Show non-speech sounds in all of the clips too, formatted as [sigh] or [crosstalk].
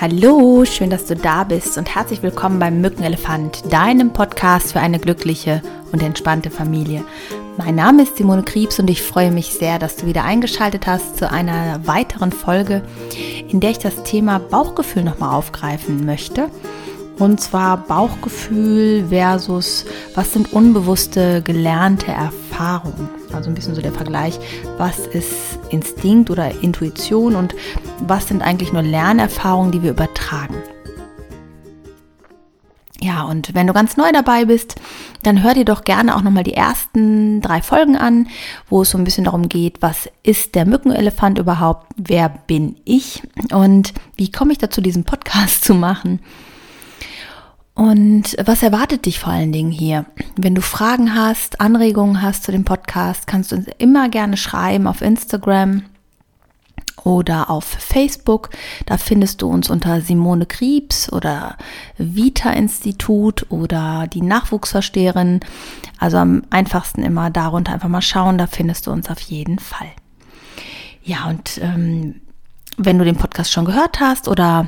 Hallo, schön, dass du da bist und herzlich willkommen beim Mückenelefant, deinem Podcast für eine glückliche und entspannte Familie. Mein Name ist Simone Kriebs und ich freue mich sehr, dass du wieder eingeschaltet hast zu einer weiteren Folge, in der ich das Thema Bauchgefühl nochmal aufgreifen möchte. Und zwar Bauchgefühl versus was sind unbewusste gelernte Erfahrungen. Also ein bisschen so der Vergleich, was ist Instinkt oder Intuition und was sind eigentlich nur Lernerfahrungen, die wir übertragen. Ja, und wenn du ganz neu dabei bist, dann hör dir doch gerne auch nochmal die ersten drei Folgen an, wo es so ein bisschen darum geht, was ist der Mückenelefant überhaupt, wer bin ich und wie komme ich dazu, diesen Podcast [laughs] zu machen. Und was erwartet dich vor allen Dingen hier? Wenn du Fragen hast, Anregungen hast zu dem Podcast, kannst du uns immer gerne schreiben auf Instagram oder auf Facebook. Da findest du uns unter Simone Kriebs oder Vita Institut oder die Nachwuchsversteherin. Also am einfachsten immer darunter einfach mal schauen, da findest du uns auf jeden Fall. Ja, und ähm, wenn du den Podcast schon gehört hast oder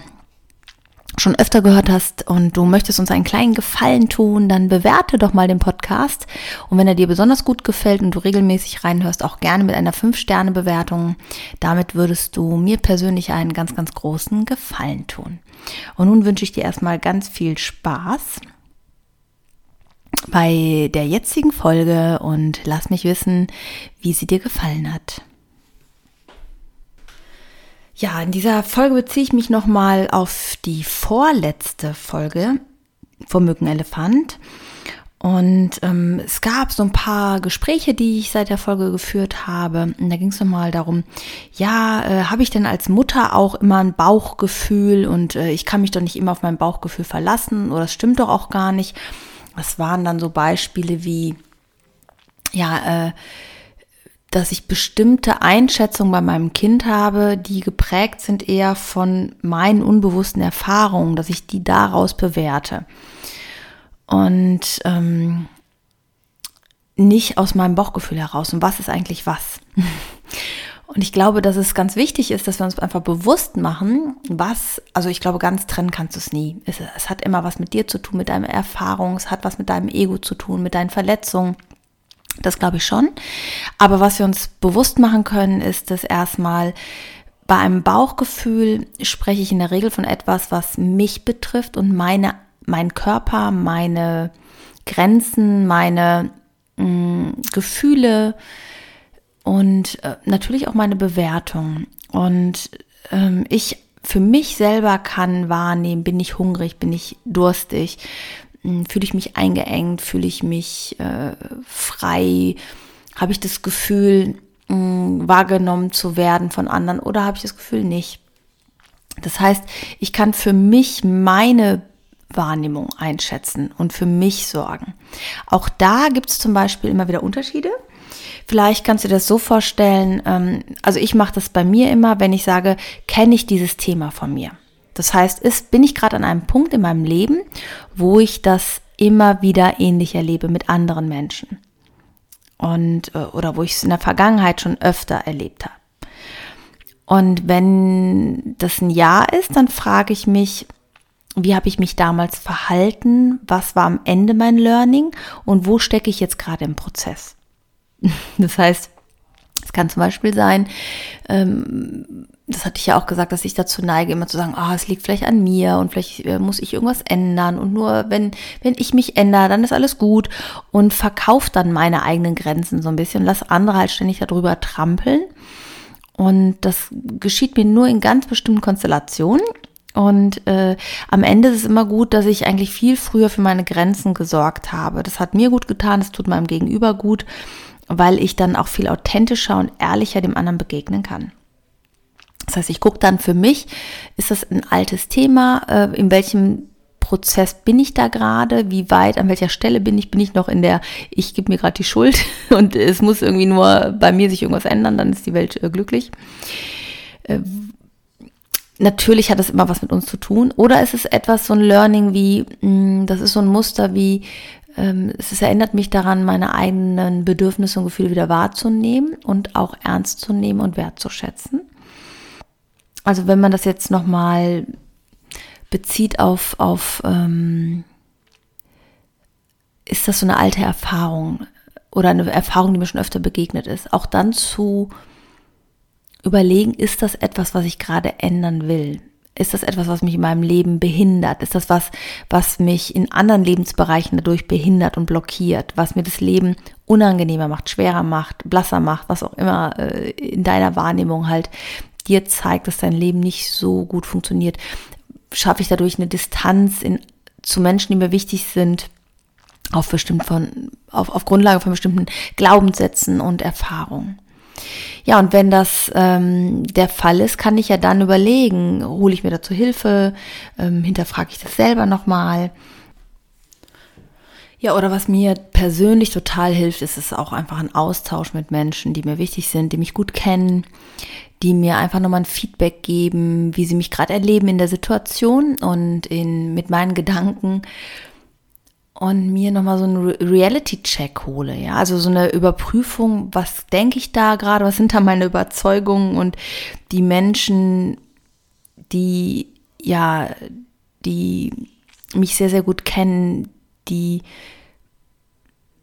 schon öfter gehört hast und du möchtest uns einen kleinen Gefallen tun, dann bewerte doch mal den Podcast. Und wenn er dir besonders gut gefällt und du regelmäßig reinhörst, auch gerne mit einer 5-Sterne-Bewertung. Damit würdest du mir persönlich einen ganz, ganz großen Gefallen tun. Und nun wünsche ich dir erstmal ganz viel Spaß bei der jetzigen Folge und lass mich wissen, wie sie dir gefallen hat. Ja, in dieser Folge beziehe ich mich nochmal auf die vorletzte Folge vom Mückenelefant. Und ähm, es gab so ein paar Gespräche, die ich seit der Folge geführt habe. Und da ging es nochmal darum, ja, äh, habe ich denn als Mutter auch immer ein Bauchgefühl und äh, ich kann mich doch nicht immer auf mein Bauchgefühl verlassen oder das stimmt doch auch gar nicht. Das waren dann so Beispiele wie, ja, äh, dass ich bestimmte Einschätzungen bei meinem Kind habe, die geprägt sind eher von meinen unbewussten Erfahrungen, dass ich die daraus bewerte. Und ähm, nicht aus meinem Bauchgefühl heraus. Und was ist eigentlich was? [laughs] Und ich glaube, dass es ganz wichtig ist, dass wir uns einfach bewusst machen, was, also ich glaube, ganz trennen kannst du es nie. Es, hat immer was mit dir zu tun, mit deiner Erfahrung, es hat was mit deinem Ego zu tun, mit deinen Verletzungen das glaube ich schon. Aber was wir uns bewusst machen können, ist, dass erstmal bei einem Bauchgefühl spreche ich in der Regel von etwas, was mich betrifft und meine, mein Körper, meine Grenzen, meine mh, mm, Gefühle und äh, natürlich auch meine Bewertung. Und ähm, ich für mich selber kann wahrnehmen, bin ich hungrig, bin ich durstig, fühle ich mich eingeengt, fühle ich mich äh, frei, habe ich das Gefühl, mh, hm, wahrgenommen zu werden von anderen oder habe ich das Gefühl nicht. Das heißt, ich kann für mich meine Wahrnehmung einschätzen und für mich sorgen. Auch da gibt es zum Beispiel immer wieder Unterschiede. Vielleicht kannst du dir das so vorstellen, ähm, also ich mache das bei mir immer, wenn ich sage, kenne ich dieses Thema von mir. Das heißt, ist, bin ich gerade an einem Punkt in meinem Leben, wo ich das immer wieder ähnlich erlebe mit anderen Menschen. Und, äh, oder wo ich es in der Vergangenheit schon öfter erlebt habe. Und wenn das ein Ja ist, dann frage ich mich, wie habe ich mich damals verhalten? Was war am Ende mein Learning? Und wo stecke ich jetzt gerade im Prozess? [laughs] Das heißt, es kann zum Beispiel sein, ähm, das hatte ich ja auch gesagt, dass ich dazu neige, immer zu sagen, ah, oh, es liegt vielleicht an mir und vielleicht äh, muss ich irgendwas ändern und nur wenn, wenn ich mich ändere, dann ist alles gut und verkaufe dann meine eigenen Grenzen so ein bisschen, lass andere halt ständig darüber trampeln. Und das geschieht mir nur in ganz bestimmten Konstellationen. Und äh, am Ende ist es immer gut, dass ich eigentlich viel früher für meine Grenzen gesorgt habe. Das hat mir gut getan, das tut meinem Gegenüber gut, weil ich dann auch viel authentischer und ehrlicher dem anderen begegnen kann. Das heißt, ich gucke dann für mich, ist das ein altes Thema, äh, in welchem Prozess bin ich da gerade, wie weit, an welcher Stelle bin ich, bin ich noch in der, ich gebe mir gerade die Schuld [laughs] und es muss irgendwie nur bei mir sich irgendwas ändern, dann ist die Welt äh, glücklich. Äh, natürlich hat das immer was mit uns zu tun. Oder ist es etwas, so ein Learning wie, hm, das ist so ein Muster wie, ähm, es erinnert mich daran, meine eigenen Bedürfnisse und Gefühle wieder wahrzunehmen und auch ernst zu nehmen und wertzuschätzen. Also wenn man das jetzt nochmal bezieht auf, auf ähm, ist das so eine alte Erfahrung oder eine Erfahrung, die mir schon öfter begegnet ist, auch dann zu überlegen, ist das etwas, was ich gerade ändern will? Ist das etwas, was mich in meinem Leben behindert? Ist das was, was mich in anderen Lebensbereichen dadurch behindert und blockiert? Was mir das Leben unangenehmer macht, schwerer macht, blasser macht, was auch immer äh, in deiner Wahrnehmung halt dir zeigt, dass dein Leben nicht so gut funktioniert? Schaffe ich dadurch eine Distanz in, zu Menschen, die mir wichtig sind? auf bestimmt von, auf, auf Grundlage von bestimmten Glaubenssätzen und Erfahrungen. Ja, und wenn das ähm, der Fall ist, kann ich ja dann überlegen, hole ich mir dazu Hilfe, ähm, hinterfrage ich das selber nochmal. Ja, oder was mir persönlich total hilft, ist es auch einfach ein Austausch mit Menschen, die mir wichtig sind, die mich gut kennen, die mir einfach nochmal ein Feedback geben, wie sie mich gerade erleben in der Situation und in, mit meinen Gedanken und mir nochmal so einen Reality-Check hole, ja, also so eine Überprüfung, was denke ich da gerade, was sind da meine Überzeugungen und die Menschen, die, ja, die mich sehr, sehr gut kennen, die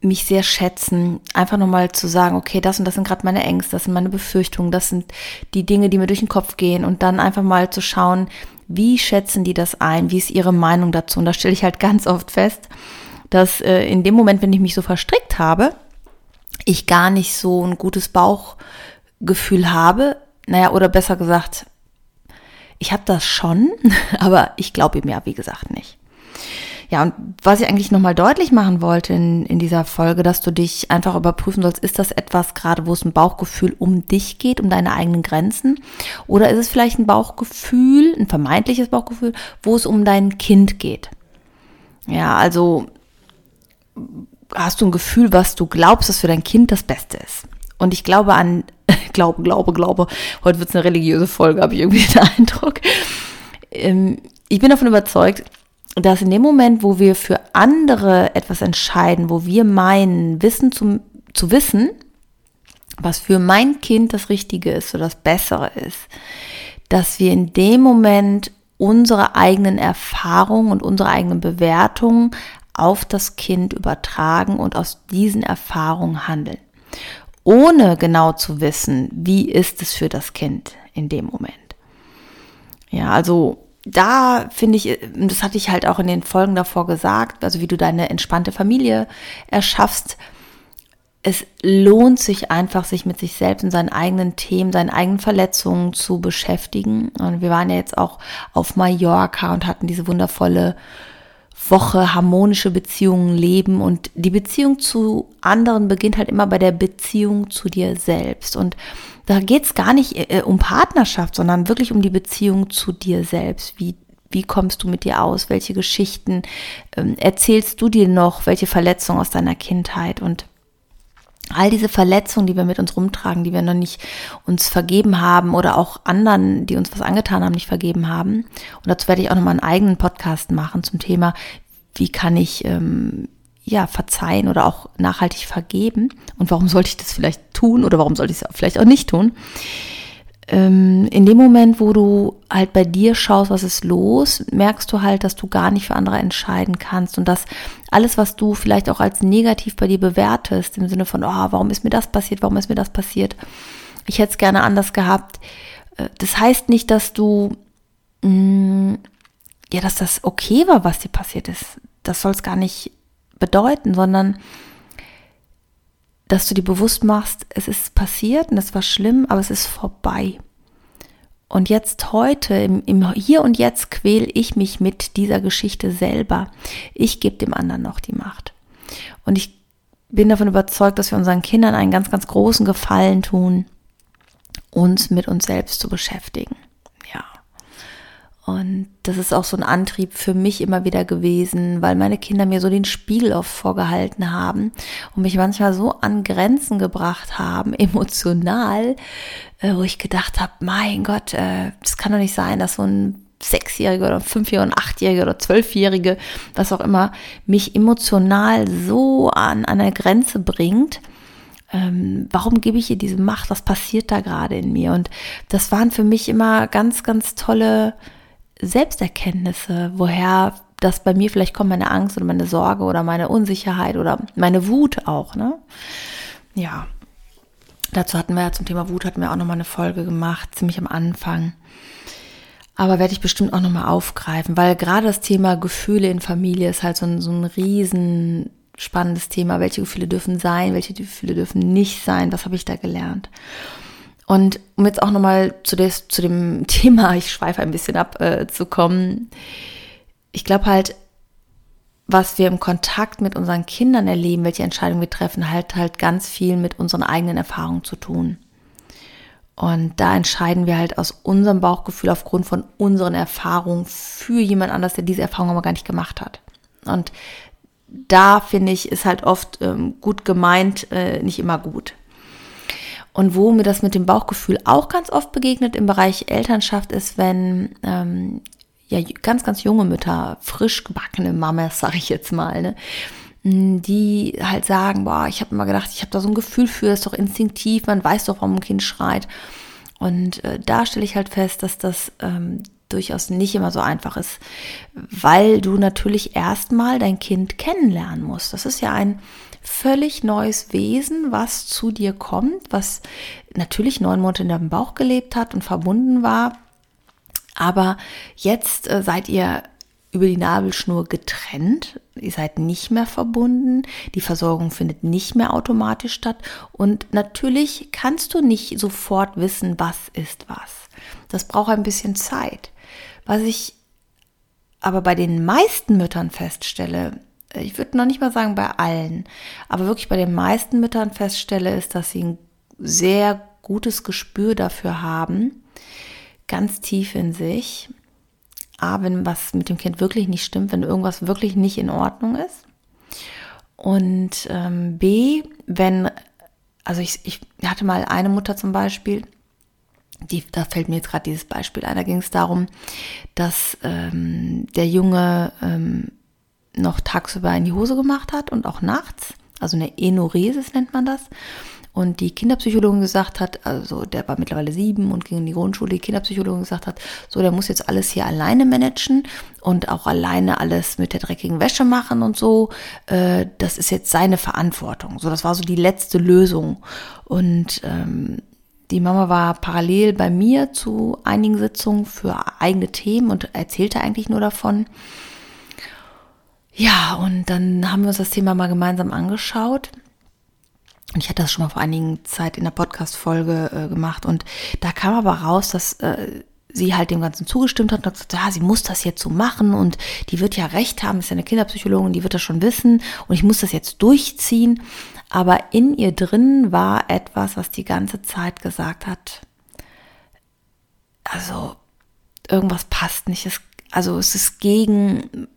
mich sehr schätzen, einfach nochmal zu sagen, okay, das und das sind gerade meine Ängste, das sind meine Befürchtungen, das sind die Dinge, die mir durch den Kopf gehen und dann einfach mal zu schauen, wie schätzen die das ein, wie ist ihre Meinung dazu und da stelle ich halt [laughs] ganz oft fest, dass äh, in dem Moment, wenn ich mich so verstrickt habe, ich gar nicht so ein gutes Bauchgefühl habe. Naja, oder besser gesagt, ich habe das schon, [laughs] aber ich glaube ihm ja, wie gesagt, nicht. Ja, und was ich eigentlich nochmal deutlich machen wollte in, in dieser Folge, dass du dich einfach überprüfen sollst, ist das etwas gerade, wo es ein Bauchgefühl um dich geht, um deine eigenen Grenzen? Oder ist es vielleicht ein Bauchgefühl, ein vermeintliches Bauchgefühl, wo es um dein Kind geht? Ja, also hast du ein Gefühl, was du glaubst, dass für dein Kind das Beste ist. Und ich glaube an, [laughs] glaube, glaube, glaube, heute wird es eine religiöse Folge, habe ich irgendwie den [laughs] Eindruck. Ähm, ich bin davon überzeugt, dass in dem Moment, wo wir für andere etwas entscheiden, wo wir meinen, Wissen zu, zu wissen, was für mein Kind das Richtige ist oder das Bessere ist, dass wir in dem Moment unsere eigenen Erfahrungen und unsere eigenen Bewertungen auf das Kind übertragen und aus diesen Erfahrungen handeln, ohne genau zu wissen, wie ist es für das Kind in dem Moment. Ja, also da finde ich, das hatte ich halt auch in den Folgen davor gesagt, also wie du deine entspannte Familie erschaffst. Es lohnt sich einfach, sich mit sich selbst und seinen eigenen Themen, seinen eigenen Verletzungen zu beschäftigen. Und wir waren ja jetzt auch auf Mallorca und hatten diese wundervolle Woche harmonische Beziehungen leben und die Beziehung zu anderen beginnt halt immer bei der Beziehung zu dir selbst und da geht es gar nicht äh, um Partnerschaft, sondern wirklich um die Beziehung zu dir selbst. Wie, wie kommst du mit dir aus? Welche Geschichten ähm, erzählst du dir noch? Welche Verletzungen aus deiner Kindheit? Und all diese Verletzungen, die wir mit uns rumtragen, die wir noch nicht uns vergeben haben oder auch anderen, die uns was angetan haben, nicht vergeben haben. Und dazu werde ich auch nochmal einen eigenen Podcast machen zum Thema, wie kann ich ähm, ja verzeihen oder auch nachhaltig vergeben. Und warum sollte ich das vielleicht tun oder warum sollte ich es vielleicht auch nicht tun? Ähm, in dem Moment, wo du halt bei dir schaust, was ist los, merkst du halt, dass du gar nicht für andere entscheiden kannst und dass alles, was du vielleicht auch als negativ bei dir bewertest, im Sinne von, oh, warum ist mir das passiert, warum ist mir das passiert, ich hätte es gerne anders gehabt, äh, das heißt nicht, dass du, mh, mm, ja, dass das okay war, was dir passiert ist. Das soll es gar nicht bedeuten, sondern dass du dir bewusst machst, es ist passiert und es war schlimm, aber es ist vorbei. Und jetzt heute, im, im Hier und Jetzt quäle ich mich mit dieser Geschichte selber. Ich gebe dem anderen noch die Macht. Und ich bin davon überzeugt, dass wir unseren Kindern einen ganz, ganz großen Gefallen tun, uns mit uns selbst zu beschäftigen. Und das ist auch so ein Antrieb für mich immer wieder gewesen, weil meine Kinder mir so den Spiegel oft vorgehalten haben und mich manchmal so an Grenzen gebracht haben, [laughs] emotional, äh, wo ich gedacht habe, mein Gott, äh, das kann doch nicht sein, dass so ein Sechsjähriger oder Fünfjähriger und Achtjähriger oder Zwölfjährige, was auch immer, mich emotional so an, an eine Grenze bringt. Ähm, warum gebe ich ihr diese Macht? Was passiert da gerade in mir? Und das waren für mich immer ganz, ganz tolle Selbsterkenntnisse, woher das bei mir vielleicht kommt, meine Angst oder meine Sorge oder meine Unsicherheit oder meine Wut auch, ne? Ja. Dazu hatten wir ja zum Thema Wut hatten wir auch nochmal eine Folge gemacht, ziemlich am Anfang. Aber werde ich bestimmt auch nochmal aufgreifen, weil gerade das Thema Gefühle in Familie ist halt so ein, so ein riesen spannendes Thema. Welche Gefühle dürfen sein, welche Gefühle dürfen nicht sein, was habe ich da gelernt? Und um jetzt auch nochmal zu, zu dem [laughs] Thema, ich schweife ein bisschen ab, äh, zu kommen. Ich glaube halt, was wir im Kontakt mit unseren Kindern erleben, welche Entscheidungen wir treffen, hat halt ganz viel mit unseren eigenen Erfahrungen zu tun. Und da entscheiden wir halt aus unserem Bauchgefühl aufgrund von unseren Erfahrungen für jemand anders, der diese Erfahrung aber gar nicht gemacht hat. Und da finde ich, ist halt oft ähm, gut gemeint, äh, nicht immer gut. Und wo mir das mit dem Bauchgefühl auch ganz oft begegnet im Bereich Elternschaft ist, wenn ähm, ja ganz, ganz junge Mütter, frisch gebackene Mamas, [laughs] sag ich jetzt mal, ne, die halt sagen, boah, ich habe immer gedacht, ich habe da so ein Gefühl für, ist doch instinktiv, man weiß doch, warum ein Kind schreit. Und äh, da stelle ich halt fest, dass das ähm, durchaus nicht immer so einfach ist, weil du natürlich erstmal dein Kind kennenlernen musst. Das ist ja ein völlig neues Wesen, was zu dir kommt, was natürlich neun Monate in deinem Bauch gelebt hat und verbunden war. Aber jetzt äh, seid ihr über die Nabelschnur getrennt. Ihr seid nicht mehr verbunden. Die Versorgung findet nicht mehr automatisch statt. Und natürlich kannst du nicht sofort wissen, was ist was. Das braucht ein bisschen Zeit. Was ich aber bei den meisten Müttern feststelle, ich würde noch nicht mal sagen bei allen, aber wirklich bei den meisten Müttern feststelle, ist, dass sie ein sehr gutes Gespür dafür haben, ganz tief in sich, A, wenn was mit dem Kind wirklich nicht stimmt, wenn irgendwas wirklich nicht in Ordnung ist. Und ähm, B, wenn, also ich, ich hatte mal eine Mutter zum Beispiel, die, da fällt mir jetzt gerade dieses Beispiel ein, da ging es darum, dass ähm, der Junge ähm, noch tagsüber in die Hose gemacht hat und auch nachts, also eine Enoresis nennt man das. Und die Kinderpsychologin gesagt hat, also der war mittlerweile sieben und ging in die Grundschule, die Kinderpsychologin gesagt hat, so, der muss jetzt alles hier alleine managen und auch alleine alles mit der dreckigen Wäsche machen und so. Äh, das ist jetzt seine Verantwortung. So, das war so die letzte Lösung. Und ähm, die Mama war parallel bei mir zu einigen Sitzungen für eigene Themen und erzählte eigentlich nur davon. Ja, und dann haben wir uns das Thema mal gemeinsam angeschaut. Und ich hatte das schon mal vor einigen Zeit in der Podcast-Folge äh, gemacht. Und da kam aber raus, dass äh, sie halt dem Ganzen zugestimmt hat und gesagt, ja, sie muss das jetzt so machen und die wird ja recht haben, ist ja eine Kinderpsychologin, die wird das schon wissen und ich muss das jetzt durchziehen. Aber in ihr drin war etwas, was die ganze Zeit gesagt hat, also irgendwas passt nicht. Es, also es ist gegen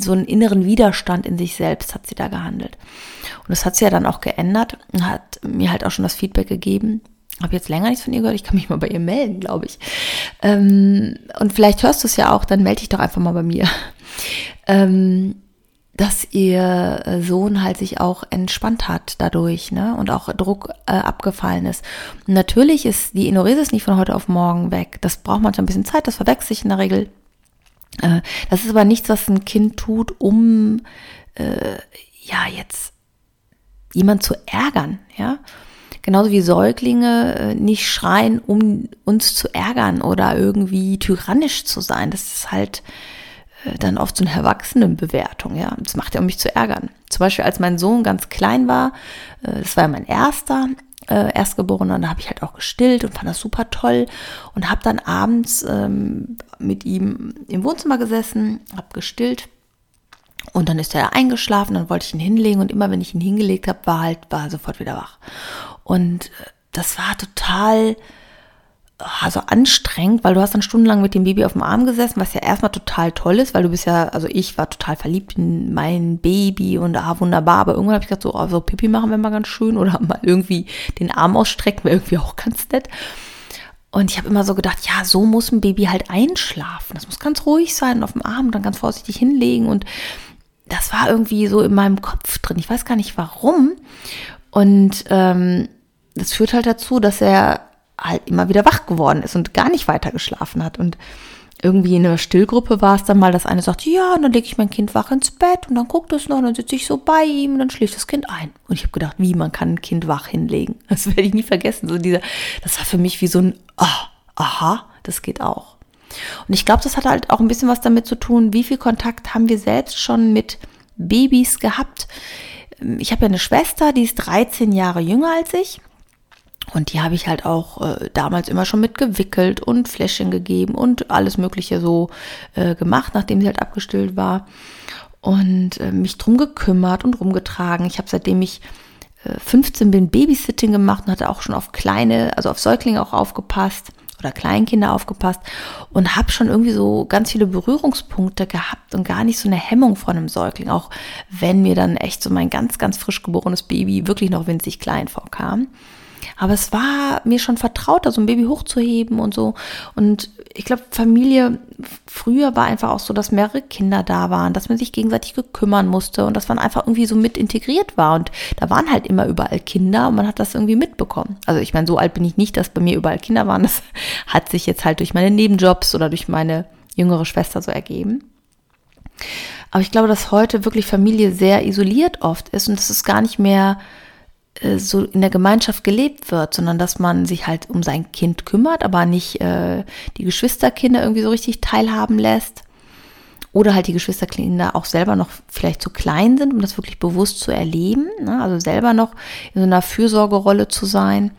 so einen inneren Widerstand in sich selbst hat sie da gehandelt. Und das hat sie ja dann auch geändert und hat mir halt auch schon das Feedback gegeben. Habe jetzt länger nichts von ihr gehört, ich kann mich mal bei ihr melden, glaube ich. Ähm, und vielleicht hörst du es ja auch, dann melde dich doch einfach mal bei mir. [laughs] Ähm, dass ihr Sohn halt sich auch entspannt hat dadurch, ne? Und auch Druck äh, abgefallen ist. Natürlich ist die Enoresis nicht von heute auf morgen weg. Das braucht manchmal ein bisschen Zeit, das verwechselt sich in der Regel das ist aber nichts, was ein Kind tut, um äh, ja jetzt jemand zu ärgern, ja. Genauso wie Säuglinge äh, nicht schreien, um uns zu ärgern oder irgendwie tyrannisch zu sein. Das ist halt äh, dann oft so eine Erwachsenenbewertung, ja. Das macht ja, um mich zu ärgern. Zum Beispiel, als mein Sohn ganz klein war, äh, das war ja mein erster, äh, Erstgeborener, da habe ich halt auch gestillt und fand das super toll und habe dann abends ähm, mit ihm im Wohnzimmer gesessen, habe gestillt. Und dann ist er eingeschlafen, dann wollte ich ihn hinlegen und immer wenn ich ihn hingelegt habe, war halt war sofort wieder wach. Und äh, das war total also anstrengend, weil du hast dann stundenlang mit dem Baby auf dem Arm gesessen, was ja erstmal total toll ist, weil du bist ja, also ich war total verliebt in mein Baby und ah, wunderbar, aber irgendwann habe ich gedacht, so, oh, so Pipi machen wir mal ganz schön oder mal irgendwie den Arm ausstrecken, wäre irgendwie auch ganz nett. Und ich habe immer so gedacht, ja, so muss ein Baby halt einschlafen. Das muss ganz ruhig sein auf dem Arm dann ganz vorsichtig hinlegen. Und das war irgendwie so in meinem Kopf drin. Ich weiß gar nicht warum. Und ähm, das führt halt dazu, dass er halt immer wieder wach geworden ist und gar nicht weiter geschlafen hat. Und irgendwie in einer Stillgruppe war es dann mal, dass eine sagt, ja, und dann lege ich mein Kind wach ins Bett und dann guckt es noch und dann sitze ich so bei ihm und dann schläft das Kind ein. Und ich habe gedacht, wie man kann ein Kind wach hinlegen. [laughs] Das werde ich nie vergessen. So dieser, das war für mich wie so ein, oh, aha, das geht auch. Und ich glaube, das hat halt auch ein bisschen was damit zu tun, wie viel Kontakt haben wir selbst schon mit Babys gehabt. Ich habe ja eine Schwester, die ist 13 Jahre jünger als ich. Und die habe ich halt auch äh, damals immer schon mitgewickelt und Fläschchen gegeben und alles Mögliche so äh, gemacht, nachdem sie halt abgestillt war. Und äh, mich drum gekümmert und rumgetragen. Ich habe seitdem ich 15 äh, bin Babysitting gemacht und hatte auch schon auf kleine, also auf Säuglinge auch aufgepasst oder Kleinkinder aufgepasst und habe schon irgendwie so ganz viele Berührungspunkte gehabt und gar nicht so eine Hemmung von einem Säugling, auch wenn mir dann echt so mein ganz, ganz frisch geborenes Baby wirklich noch winzig klein vorkam. Aber es war mir schon vertrauter, so ein Baby hochzuheben und so. Und ich glaube, Familie früher war einfach auch so, dass mehrere Kinder da waren, dass man sich gegenseitig gekümmern musste und dass man einfach irgendwie so mit integriert war. Und da waren halt immer überall Kinder und man hat das irgendwie mitbekommen. Also ich meine, so alt bin ich nicht, dass bei mir überall Kinder waren. Das [laughs] hat sich jetzt halt durch meine Nebenjobs oder durch meine jüngere Schwester so ergeben. Aber ich glaube, dass heute wirklich Familie sehr isoliert oft ist und es ist gar nicht mehr äh, so in der Gemeinschaft gelebt wird, sondern dass man sich halt um sein Kind kümmert, aber nicht äh, die Geschwisterkinder irgendwie so richtig teilhaben lässt. Oder halt die Geschwisterkinder auch selber noch vielleicht zu klein sind, um das wirklich bewusst zu erleben. Ne? Also selber noch in so einer Fürsorgerolle zu sein.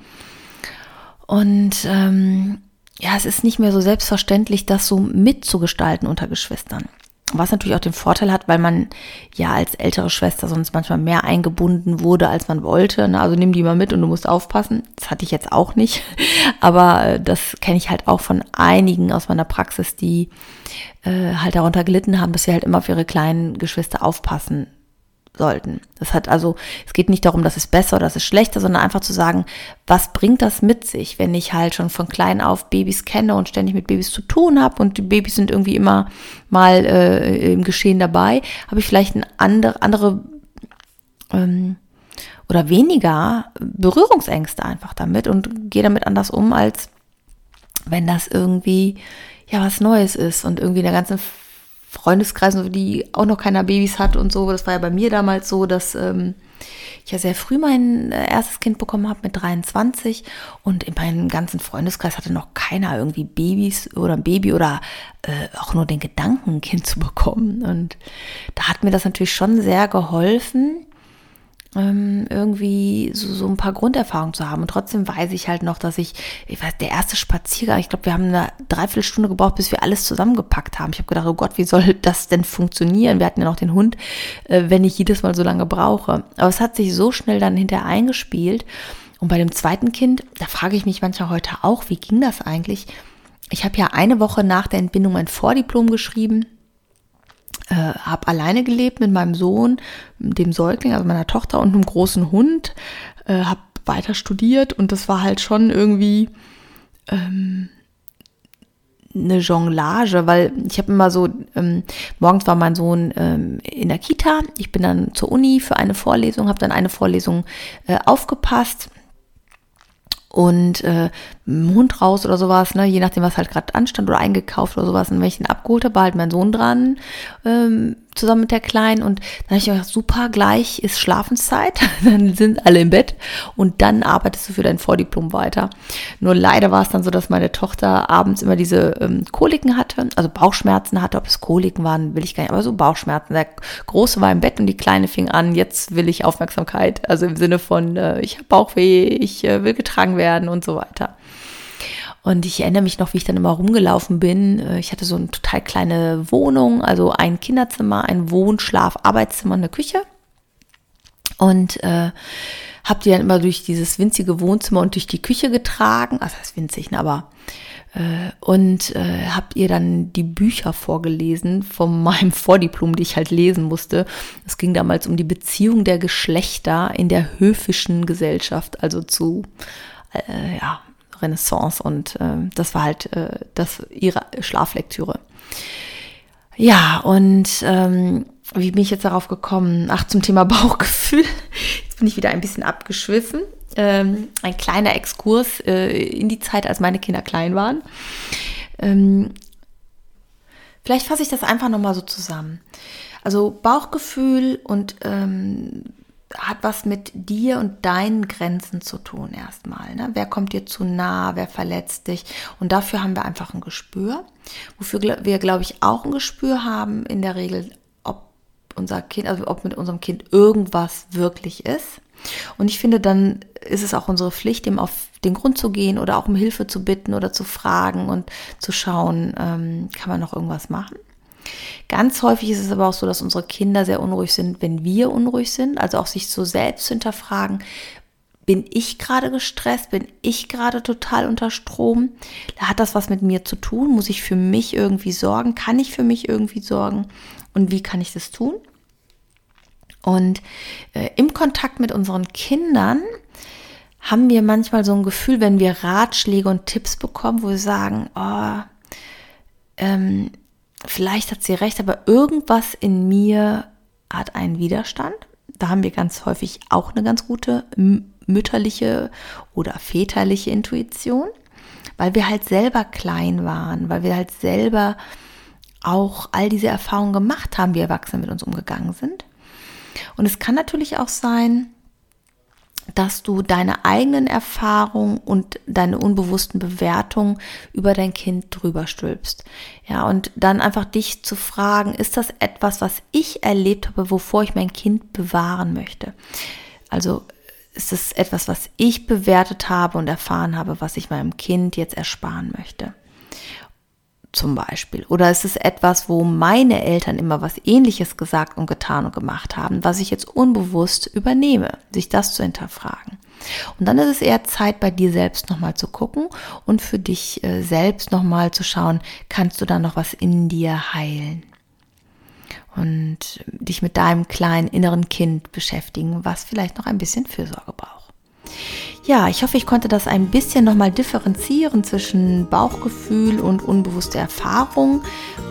Und ähm, ja, es ist nicht mehr so selbstverständlich, das so mitzugestalten unter Geschwistern. Was natürlich auch den Vorteil hat, weil man ja als ältere Schwester sonst manchmal mehr eingebunden wurde, als man wollte. Ne? Also nimm die mal mit und du musst aufpassen. Das hatte ich jetzt auch nicht. [laughs] Aber äh, das kenne ich halt auch von einigen aus meiner Praxis, die äh, halt darunter gelitten haben, dass sie halt immer auf ihre kleinen Geschwister aufpassen sollten. Das hat also, es geht nicht darum, dass es besser oder dass es schlechter, sondern einfach zu sagen, was bringt das mit sich, wenn ich halt schon von klein auf Babys kenne und ständig mit Babys zu tun habe und die Babys sind irgendwie immer mal äh, im Geschehen dabei, habe ich vielleicht eine andere, andere ähm, oder weniger Berührungsängste einfach damit und gehe damit anders um, als wenn das irgendwie ja was Neues ist und irgendwie in der ganzen Freundeskreisen, die auch noch keiner Babys hat und so. Das war ja bei mir damals so, dass ähm, ich ja sehr früh mein äh, erstes Kind bekommen habe mit 23 und in meinem ganzen Freundeskreis hatte noch keiner irgendwie Babys oder ein Baby oder äh, auch nur den Gedanken, ein Kind zu bekommen. Und da hat mir das natürlich schon sehr geholfen, irgendwie so, so ein paar Grunderfahrungen zu haben. Und trotzdem weiß ich halt noch, dass ich, ich weiß, der erste Spaziergang, ich glaube, wir haben eine Dreiviertelstunde gebraucht, bis wir alles zusammengepackt haben. Ich habe gedacht, oh Gott, wie soll [laughs] das denn funktionieren? Wir hatten ja noch den Hund, äh, wenn ich jedes Mal so lange brauche. Aber es hat sich so schnell dann hinterher eingespielt. Und bei dem zweiten Kind, da frage ich mich manchmal heute auch, wie ging das eigentlich? Ich habe ja eine Woche nach der Entbindung ein Vordiplom geschrieben äh, habe alleine gelebt mit meinem Sohn, dem Säugling, also meiner Tochter und einem großen Hund, äh, habe weiter studiert und das war halt schon irgendwie ähm, eine Jonglage, weil ich habe immer so, ähm, morgens war mein Sohn ähm, in der Kita, ich bin dann zur Uni für eine Vorlesung, habe dann eine Vorlesung äh, aufgepasst. Und äh, Hund raus oder sowas, ne, je nachdem, was halt gerade anstand oder eingekauft oder sowas. Und wenn ich ihn abgeholt habe, war halt mein Sohn dran, ähm, zusammen mit der Kleinen. Und dann habe ich gedacht, super, gleich ist Schlafenszeit. [laughs] dann sind alle im Bett und dann arbeitest du für dein Vordiplom weiter. Nur leider war es dann so, dass meine Tochter abends immer diese ähm, Koliken hatte, also Bauchschmerzen hatte. Ob es Koliken waren, will ich gar nicht, aber so Bauchschmerzen. Der Große war im Bett und die Kleine fing an, jetzt will ich Aufmerksamkeit. Also im Sinne von, äh, ich habe Bauchweh, ich äh, will getragen werden und so weiter. Und ich erinnere mich noch, wie ich dann immer rumgelaufen bin. Äh, ich hatte so eine total kleine Wohnung, also ein Kinderzimmer, ein Wohnschlaf, Arbeitszimmer, eine Küche. Und äh, habe die dann immer durch dieses winzige Wohnzimmer und durch die Küche getragen. Also das ist winzig, ne? aber äh, und äh, habt ihr dann die Bücher vorgelesen von [laughs] meinem Vordiplom, die ich halt lesen musste. Es ging damals um die Beziehung der Geschlechter in der höfischen Gesellschaft, also zu äh, ja, Renaissance und äh, das war halt äh, das ihre Schlaflektüre. Ja, und ähm, wie bin ich jetzt darauf gekommen? Ach, zum Thema [laughs] Bauchgefühl. Jetzt bin ich wieder ein bisschen abgeschwiffen. Ähm, ein kleiner Exkurs äh, in die Zeit, als meine Kinder klein waren. Ähm, Vielleicht fasse ich das einfach nochmal so zusammen. Also Bauchgefühl und ähm, hat was mit dir und deinen Grenzen zu tun erstmal. Ne? Wer kommt dir zu nah, wer verletzt dich? Und dafür haben wir einfach ein Gespür. Wofür wir, glaube ich, auch ein Gespür haben, in der Regel, ob unser Kind, also ob mit unserem Kind irgendwas wirklich ist. Und ich finde, dann ist es auch unsere Pflicht, ihm auf den Grund zu gehen oder auch um Hilfe zu bitten oder zu fragen und zu schauen, ähm, kann man noch irgendwas machen. Ganz häufig ist es aber auch so, dass unsere Kinder sehr unruhig sind, wenn wir unruhig sind. Also auch sich so selbst hinterfragen, bin ich gerade gestresst? Bin ich gerade total unter Strom? Hat das was mit mir zu tun? Muss ich für mich irgendwie sorgen? Kann ich für mich irgendwie sorgen? Und wie kann ich das tun? Und äh, im Kontakt mit unseren Kindern haben wir manchmal so ein Gefühl, wenn wir Ratschläge und Tipps bekommen, wo wir sagen, oh, ähm, vielleicht hat sie recht, aber irgendwas in mir hat einen Widerstand. Da haben wir ganz häufig auch eine ganz gute mütterliche oder väterliche Intuition, weil wir halt selber klein waren, weil wir halt selber auch all diese Erfahrungen gemacht haben, wie Erwachsene mit uns umgegangen sind. Und es kann natürlich auch sein, dass du deine eigenen Erfahrungen und deine unbewussten Bewertungen über dein Kind drüber stülpst. Ja, und dann einfach dich zu fragen, ist das etwas, was ich erlebt habe, wovor ich mein Kind bewahren möchte? Also ist es etwas, was ich bewertet habe und erfahren habe, was ich meinem Kind jetzt ersparen möchte? Zum Beispiel? Oder ist es etwas, wo meine Eltern immer was Ähnliches gesagt und getan und gemacht haben, was ich jetzt unbewusst übernehme, sich das zu hinterfragen? Und dann ist es eher Zeit, bei dir selbst nochmal zu gucken und für dich äh, selbst nochmal zu schauen, kannst du da noch was in dir heilen? Und dich mit deinem kleinen inneren Kind beschäftigen, was vielleicht noch ein bisschen Fürsorge braucht. Ja, ich hoffe, ich konnte das ein bisschen nochmal differenzieren zwischen Bauchgefühl und unbewusste Erfahrung,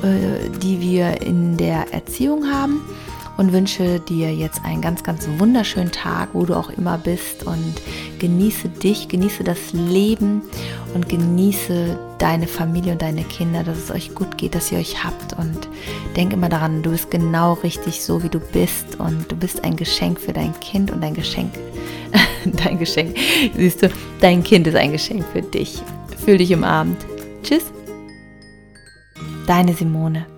äh, die wir in der Erziehung haben. Und wünsche dir jetzt einen ganz, ganz wunderschönen Tag, wo du auch immer bist. Und genieße dich, genieße das Leben und genieße deine Familie und deine Kinder, dass es euch gut geht, dass ihr euch habt. Und denk immer daran, du bist genau richtig so, wie du bist. Und du bist ein Geschenk für dein Kind und ein Geschenk [laughs] dein Geschenk. Siehst du, dein Kind ist ein Geschenk für dich. Fühl dich im Abend. Tschüss. Deine Simone.